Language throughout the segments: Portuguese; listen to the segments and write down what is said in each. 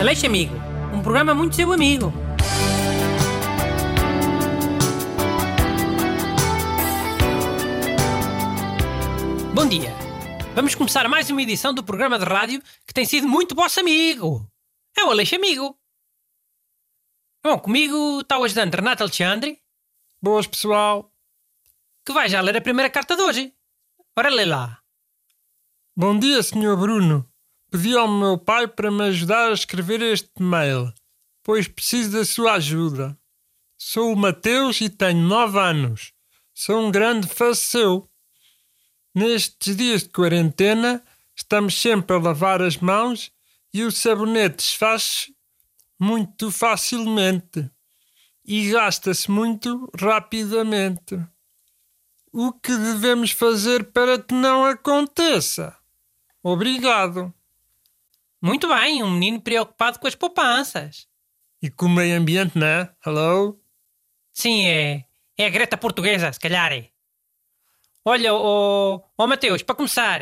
Aleixo Amigo, um programa muito seu amigo. Bom dia. Vamos começar mais uma edição do programa de rádio que tem sido muito vosso amigo. É o Aleixo Amigo. Bom, comigo está o ajudante Renato Alexandre, Boas, pessoal. que vai já ler a primeira carta de hoje. Ora, lê lá. Bom dia, Sr. Bruno. Pedi ao meu pai para me ajudar a escrever este mail, pois preciso da sua ajuda. Sou o Mateus e tenho nove anos. Sou um grande fã seu. Nestes dias de quarentena, estamos sempre a lavar as mãos e o sabonete desfaz-se muito facilmente e gasta-se muito rapidamente. O que devemos fazer para que não aconteça? Obrigado. Muito bem, um menino preocupado com as poupanças. E com o meio ambiente, né? Hello? Sim, é. É a Greta portuguesa, se calhar é. Olha, ó oh, oh, Mateus, para começar,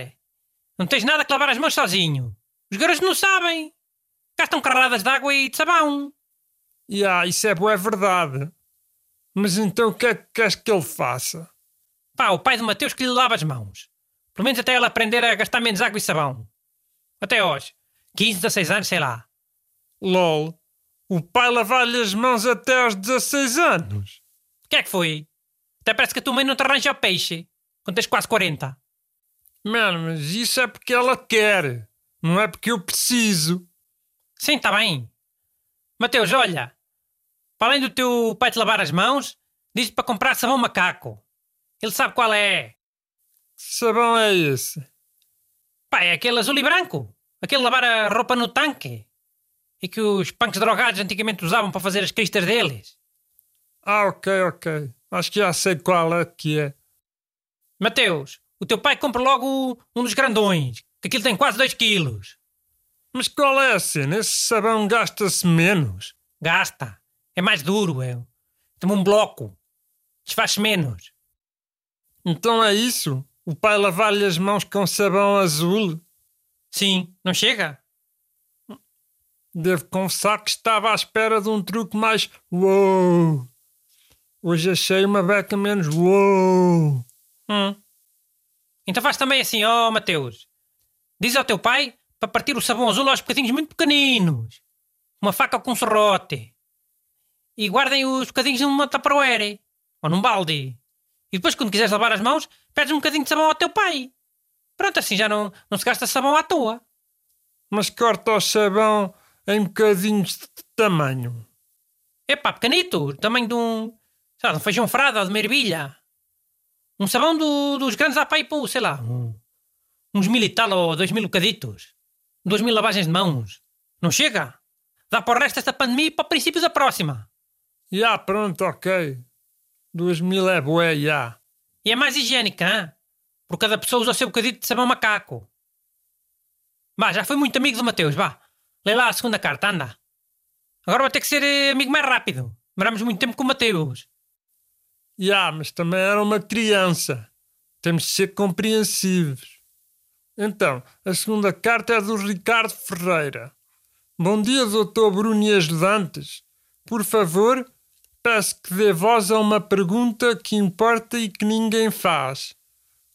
não tens nada que lavar as mãos sozinho. Os garotos não sabem. Gastam carradas de água e de sabão. E ah, isso é boa, é verdade. Mas então o que é que queres que ele faça? Pá, o pai do Mateus que lhe lava as mãos. Pelo menos até ele aprender a gastar menos água e sabão. Até hoje. 15, 16 anos, sei lá. LOL. O pai lavar-lhe as mãos até aos 16 anos. O que é que foi? Até parece que a tua mãe não te arranja peixe. Quando tens quase 40. Mano, mas isso é porque ela quer. Não é porque eu preciso. Sim, está bem. Mateus, olha. Para além do teu pai te lavar as mãos, diz-te para comprar sabão macaco. Ele sabe qual é. Que sabão é esse? Pá, é aquele azul e branco. Aquele lavar a roupa no tanque. E que os punks drogados antigamente usavam para fazer as cristas deles. Ah, ok, ok. Acho que já sei qual é que é. Mateus, o teu pai compra logo um dos grandões, que aquilo tem quase 2 quilos. Mas qual é a cena? Esse sabão gasta-se menos. Gasta. É mais duro, é. Tem um bloco. Desfaz-se menos. Então é isso? O pai lavar-lhe as mãos com sabão azul? Sim, não chega? Devo confessar que estava à espera de um truque mais uou. Hoje achei uma beca menos uou. Hum. Então faz também assim, ó oh, Mateus. Diz ao teu pai para partir o sabão azul aos bocadinhos muito pequeninos. Uma faca com serrote. E guardem os bocadinhos numa tupperware. Ou num balde. E depois, quando quiseres lavar as mãos, pedes um bocadinho de sabão ao teu pai. Pronto, assim já não, não se gasta sabão à toa. Mas corta o sabão em bocadinhos de tamanho. Epá, pequenito. Tamanho de um... Sabe, de um feijão frado ou de uma ervilha. Um sabão do, dos grandes à pai, pô, sei lá. Um, uns mil e tal ou dois mil bocaditos. Duas mil lavagens de mãos. Não chega? Dá para o resto desta pandemia e para o princípio da próxima. Já, pronto, ok. Duas mil é bué, já. E é mais higiênica, hein? Por cada pessoa usa o seu bocadito de sabão macaco. Vá, já fui muito amigo do Mateus, vá. Lê lá a segunda carta, anda. Agora vou ter que ser eh, amigo mais rápido. Demoramos muito tempo com o Mateus. Já, mas também era uma criança. Temos de ser compreensivos. Então, a segunda carta é do Ricardo Ferreira. Bom dia, doutor Bruno e ajudantes. Por favor, peço que dê voz a uma pergunta que importa e que ninguém faz.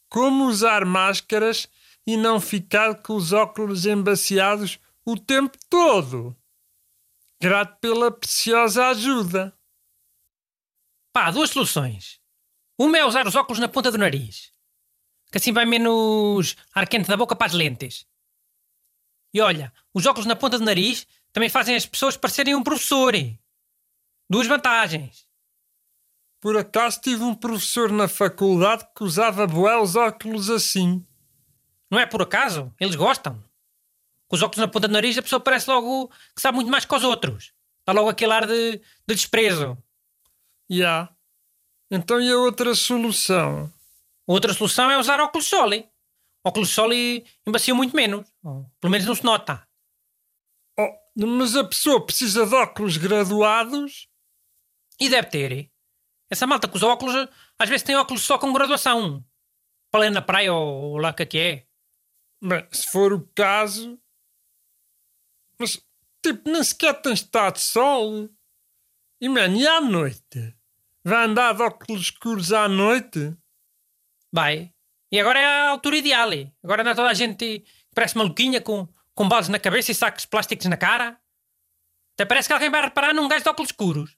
Como usar máscaras e não ficar com os óculos embaciados o tempo todo? Grato pela preciosa ajuda. Pá, duas soluções. Uma é usar os óculos na ponta do nariz. Que assim vai menos ar quente da boca para as lentes. E olha, os óculos na ponta do nariz também fazem as pessoas parecerem um professor. Duas vantagens. Por acaso tive um professor na faculdade que usava bué os óculos assim. Não é por acaso? Eles gostam. Com os óculos na ponta do nariz a pessoa parece logo que sabe muito mais que os outros. Dá logo aquele ar de, de desprezo. Já. Yeah. Então e a outra solução? Outra solução é usar óculos soli. Óculos soli embaciam muito menos. Pelo menos não se nota. Oh, mas a pessoa precisa de óculos graduados? E deve ter. Essa malta que usa óculos, às vezes tem óculos só com graduação. Para ler na praia ou lá que é. Bem, se for o caso. Mas tipo, nem sequer tem estado sol. E, mano, e à noite? Vai andar de óculos escuros à noite? Vai. E agora é a altura ideal. Agora anda toda a gente parece maluquinha com, com balas na cabeça e sacos plásticos na cara. Até parece que alguém vai reparar num gajo de óculos escuros.